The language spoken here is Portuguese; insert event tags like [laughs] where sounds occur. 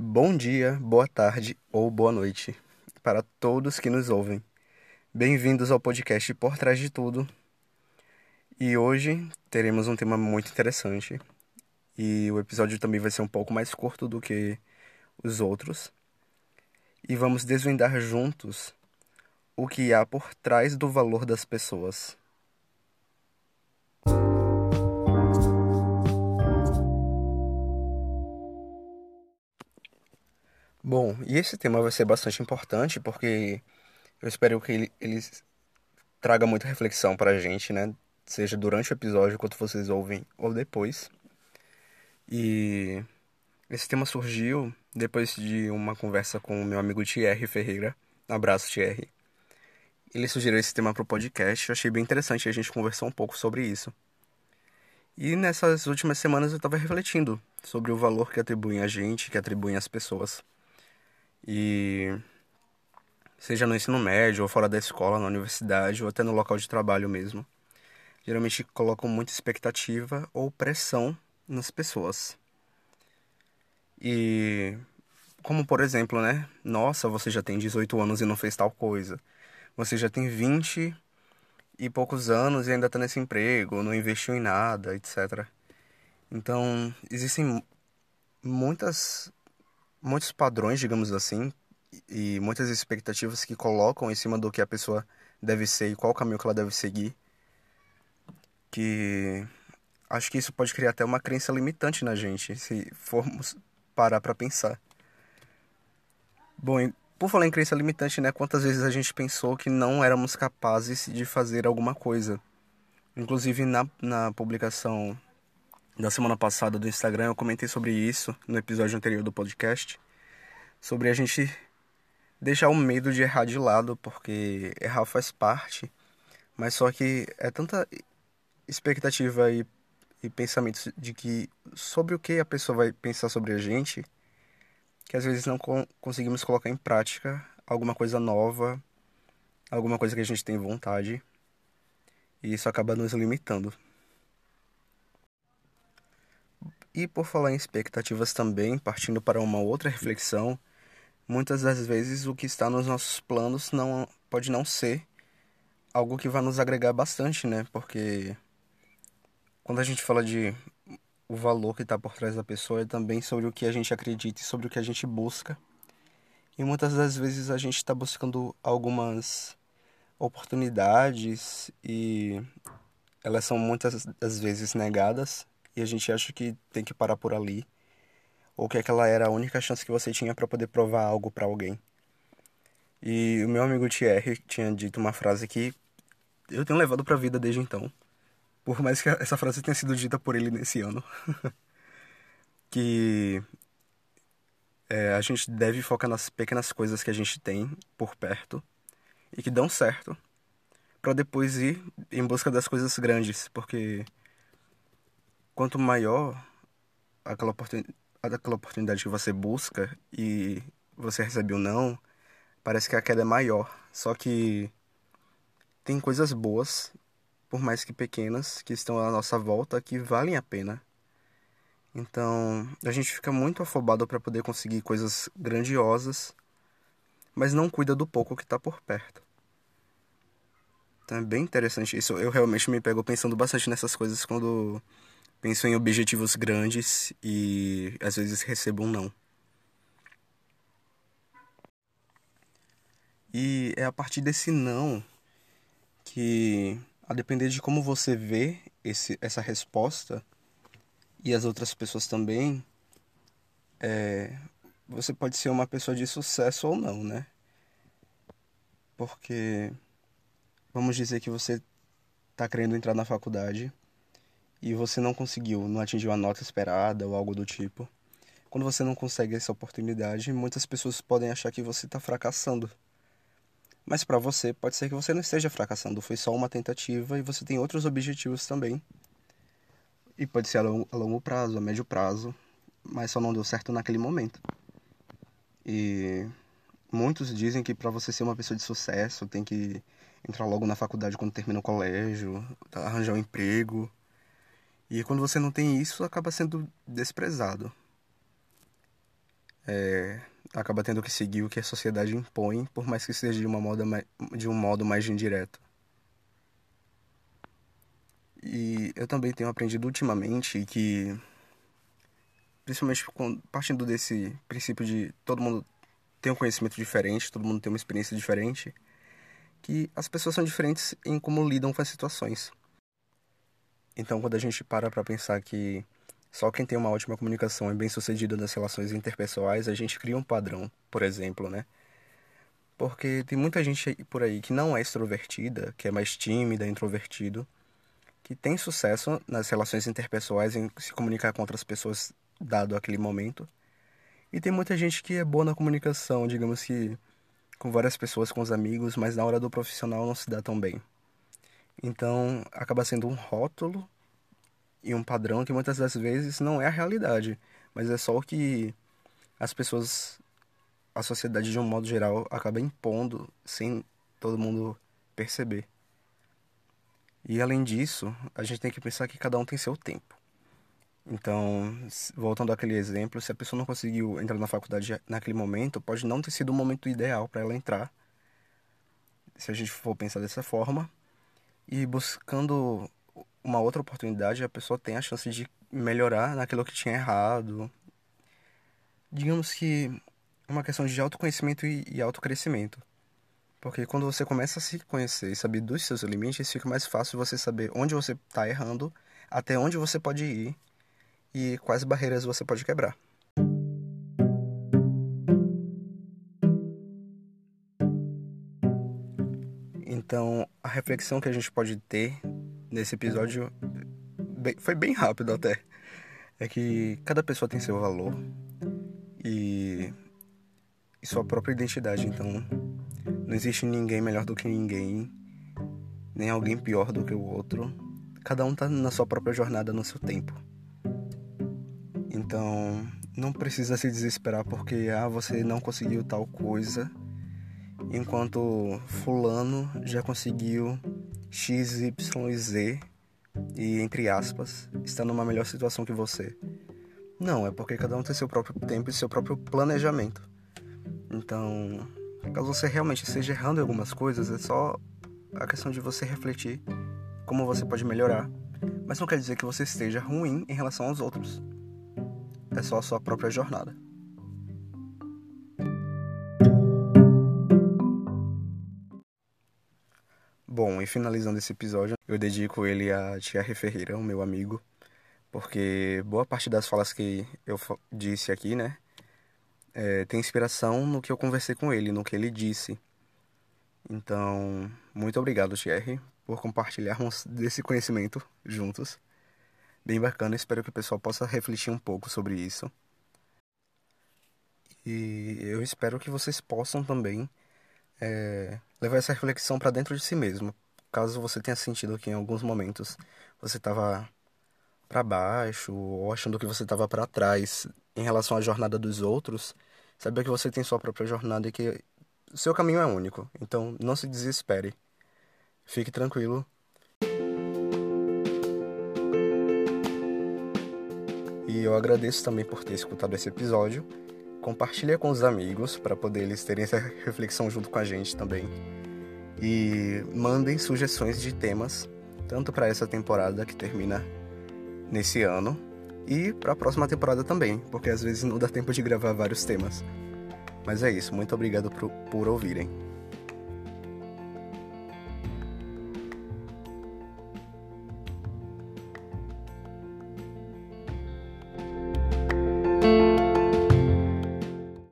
Bom dia, boa tarde ou boa noite para todos que nos ouvem. Bem-vindos ao podcast Por Trás de Tudo. E hoje teremos um tema muito interessante. E o episódio também vai ser um pouco mais curto do que os outros. E vamos desvendar juntos o que há por trás do valor das pessoas. Bom, e esse tema vai ser bastante importante porque eu espero que ele, ele traga muita reflexão para a gente, né? Seja durante o episódio, enquanto vocês ouvem, ou depois. E esse tema surgiu depois de uma conversa com o meu amigo Thierry Ferreira. Abraço, Thierry. Ele sugeriu esse tema para o podcast, eu achei bem interessante a gente conversou um pouco sobre isso. E nessas últimas semanas eu estava refletindo sobre o valor que atribuem a gente, que atribuem às pessoas. E seja no ensino médio, ou fora da escola, na universidade, ou até no local de trabalho mesmo, geralmente colocam muita expectativa ou pressão nas pessoas. E como por exemplo, né? Nossa, você já tem 18 anos e não fez tal coisa. Você já tem 20 e poucos anos e ainda está nesse emprego, não investiu em nada, etc. Então, existem muitas muitos padrões, digamos assim, e muitas expectativas que colocam em cima do que a pessoa deve ser e qual caminho que ela deve seguir, que acho que isso pode criar até uma crença limitante na gente, se formos parar para pensar. Bom, por falar em crença limitante, né, quantas vezes a gente pensou que não éramos capazes de fazer alguma coisa? Inclusive na, na publicação da semana passada do Instagram, eu comentei sobre isso no episódio anterior do podcast, sobre a gente deixar o medo de errar de lado, porque errar faz parte, mas só que é tanta expectativa e, e pensamentos de que sobre o que a pessoa vai pensar sobre a gente, que às vezes não conseguimos colocar em prática alguma coisa nova, alguma coisa que a gente tem vontade, e isso acaba nos limitando. E por falar em expectativas também, partindo para uma outra reflexão, muitas das vezes o que está nos nossos planos não pode não ser algo que vai nos agregar bastante, né? Porque quando a gente fala de o valor que está por trás da pessoa é também sobre o que a gente acredita e sobre o que a gente busca. E muitas das vezes a gente está buscando algumas oportunidades e elas são muitas das vezes negadas e a gente acha que tem que parar por ali, ou que aquela era a única chance que você tinha para poder provar algo para alguém. E o meu amigo Thierry tinha dito uma frase que eu tenho levado para a vida desde então, por mais que essa frase tenha sido dita por ele nesse ano, [laughs] que é, a gente deve focar nas pequenas coisas que a gente tem por perto e que dão certo, para depois ir em busca das coisas grandes, porque quanto maior aquela, oportun... aquela oportunidade que você busca e você recebe não, parece que a queda é maior. Só que tem coisas boas, por mais que pequenas, que estão à nossa volta que valem a pena. Então, a gente fica muito afobado para poder conseguir coisas grandiosas, mas não cuida do pouco que está por perto. Então é bem interessante isso. Eu realmente me pego pensando bastante nessas coisas quando penso em objetivos grandes e às vezes recebo um não. E é a partir desse não que, a depender de como você vê esse, essa resposta, e as outras pessoas também, é, você pode ser uma pessoa de sucesso ou não, né? Porque, vamos dizer que você está querendo entrar na faculdade e você não conseguiu, não atingiu a nota esperada ou algo do tipo. Quando você não consegue essa oportunidade, muitas pessoas podem achar que você está fracassando. Mas para você, pode ser que você não esteja fracassando, foi só uma tentativa e você tem outros objetivos também. E pode ser a longo, a longo prazo, a médio prazo, mas só não deu certo naquele momento. E muitos dizem que para você ser uma pessoa de sucesso, tem que entrar logo na faculdade quando termina o colégio, arranjar um emprego, e quando você não tem isso, acaba sendo desprezado. é, acaba tendo que seguir o que a sociedade impõe, por mais que seja de, uma moda de um modo mais indireto. E eu também tenho aprendido ultimamente que, principalmente partindo desse princípio de todo mundo tem um conhecimento diferente, todo mundo tem uma experiência diferente, que as pessoas são diferentes em como lidam com as situações. Então, quando a gente para para pensar que só quem tem uma ótima comunicação é bem sucedido nas relações interpessoais, a gente cria um padrão, por exemplo, né? Porque tem muita gente por aí que não é extrovertida, que é mais tímida, introvertido, que tem sucesso nas relações interpessoais em se comunicar com outras pessoas dado aquele momento. E tem muita gente que é boa na comunicação, digamos que com várias pessoas, com os amigos, mas na hora do profissional não se dá tão bem. Então, acaba sendo um rótulo e um padrão que muitas das vezes não é a realidade, mas é só o que as pessoas, a sociedade de um modo geral, acaba impondo sem todo mundo perceber. E além disso, a gente tem que pensar que cada um tem seu tempo. Então, voltando àquele exemplo, se a pessoa não conseguiu entrar na faculdade naquele momento, pode não ter sido o momento ideal para ela entrar. Se a gente for pensar dessa forma, e buscando uma outra oportunidade, a pessoa tem a chance de melhorar naquilo que tinha errado. Digamos que é uma questão de autoconhecimento e autocrescimento. Porque quando você começa a se conhecer e saber dos seus limites, fica mais fácil você saber onde você está errando, até onde você pode ir e quais barreiras você pode quebrar. Então, a reflexão que a gente pode ter nesse episódio foi bem rápido até. É que cada pessoa tem seu valor e, e sua própria identidade. Então, não existe ninguém melhor do que ninguém, nem alguém pior do que o outro. Cada um tá na sua própria jornada no seu tempo. Então, não precisa se desesperar porque ah, você não conseguiu tal coisa enquanto fulano já conseguiu X, Y e Z e entre aspas está numa melhor situação que você. Não, é porque cada um tem seu próprio tempo e seu próprio planejamento. Então, caso você realmente esteja errando em algumas coisas, é só a questão de você refletir como você pode melhorar. Mas não quer dizer que você esteja ruim em relação aos outros. É só a sua própria jornada. Bom, e finalizando esse episódio, eu dedico ele a Thierry Ferreira, o meu amigo, porque boa parte das falas que eu disse aqui, né, é, tem inspiração no que eu conversei com ele, no que ele disse. Então, muito obrigado, Thierry, por compartilharmos desse conhecimento juntos. Bem bacana, espero que o pessoal possa refletir um pouco sobre isso. E eu espero que vocês possam também é, levar essa reflexão para dentro de si mesmo. Caso você tenha sentido que em alguns momentos você estava para baixo ou achando que você estava para trás em relação à jornada dos outros, saiba que você tem sua própria jornada e que o seu caminho é único. Então não se desespere. Fique tranquilo. E eu agradeço também por ter escutado esse episódio compartilha com os amigos para poder eles terem essa reflexão junto com a gente também. E mandem sugestões de temas, tanto para essa temporada que termina nesse ano e para a próxima temporada também, porque às vezes não dá tempo de gravar vários temas. Mas é isso, muito obrigado por, por ouvirem.